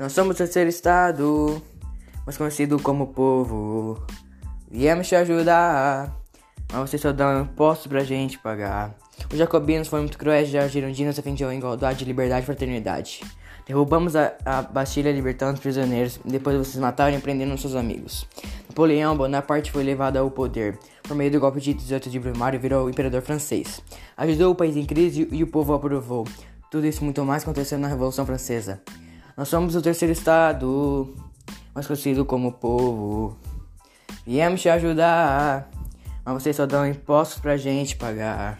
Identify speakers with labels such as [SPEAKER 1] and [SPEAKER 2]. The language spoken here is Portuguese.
[SPEAKER 1] Nós somos o terceiro estado, mais conhecido como povo. Viemos te ajudar, mas vocês só dão impostos pra gente pagar. Os jacobinos foram muito cruéis, já girondinos defendiam a igualdade, liberdade e fraternidade. Derrubamos a, a Bastilha libertando os prisioneiros, depois vocês mataram e prenderam seus amigos. Napoleão Bonaparte foi levado ao poder. Por meio do golpe de 18 de Brumário, virou imperador francês. Ajudou o país em crise e o povo aprovou. Tudo isso muito mais aconteceu na Revolução Francesa. Nós somos o terceiro estado, mais conhecido como povo. Viemos te ajudar, mas vocês só dão impostos pra gente pagar.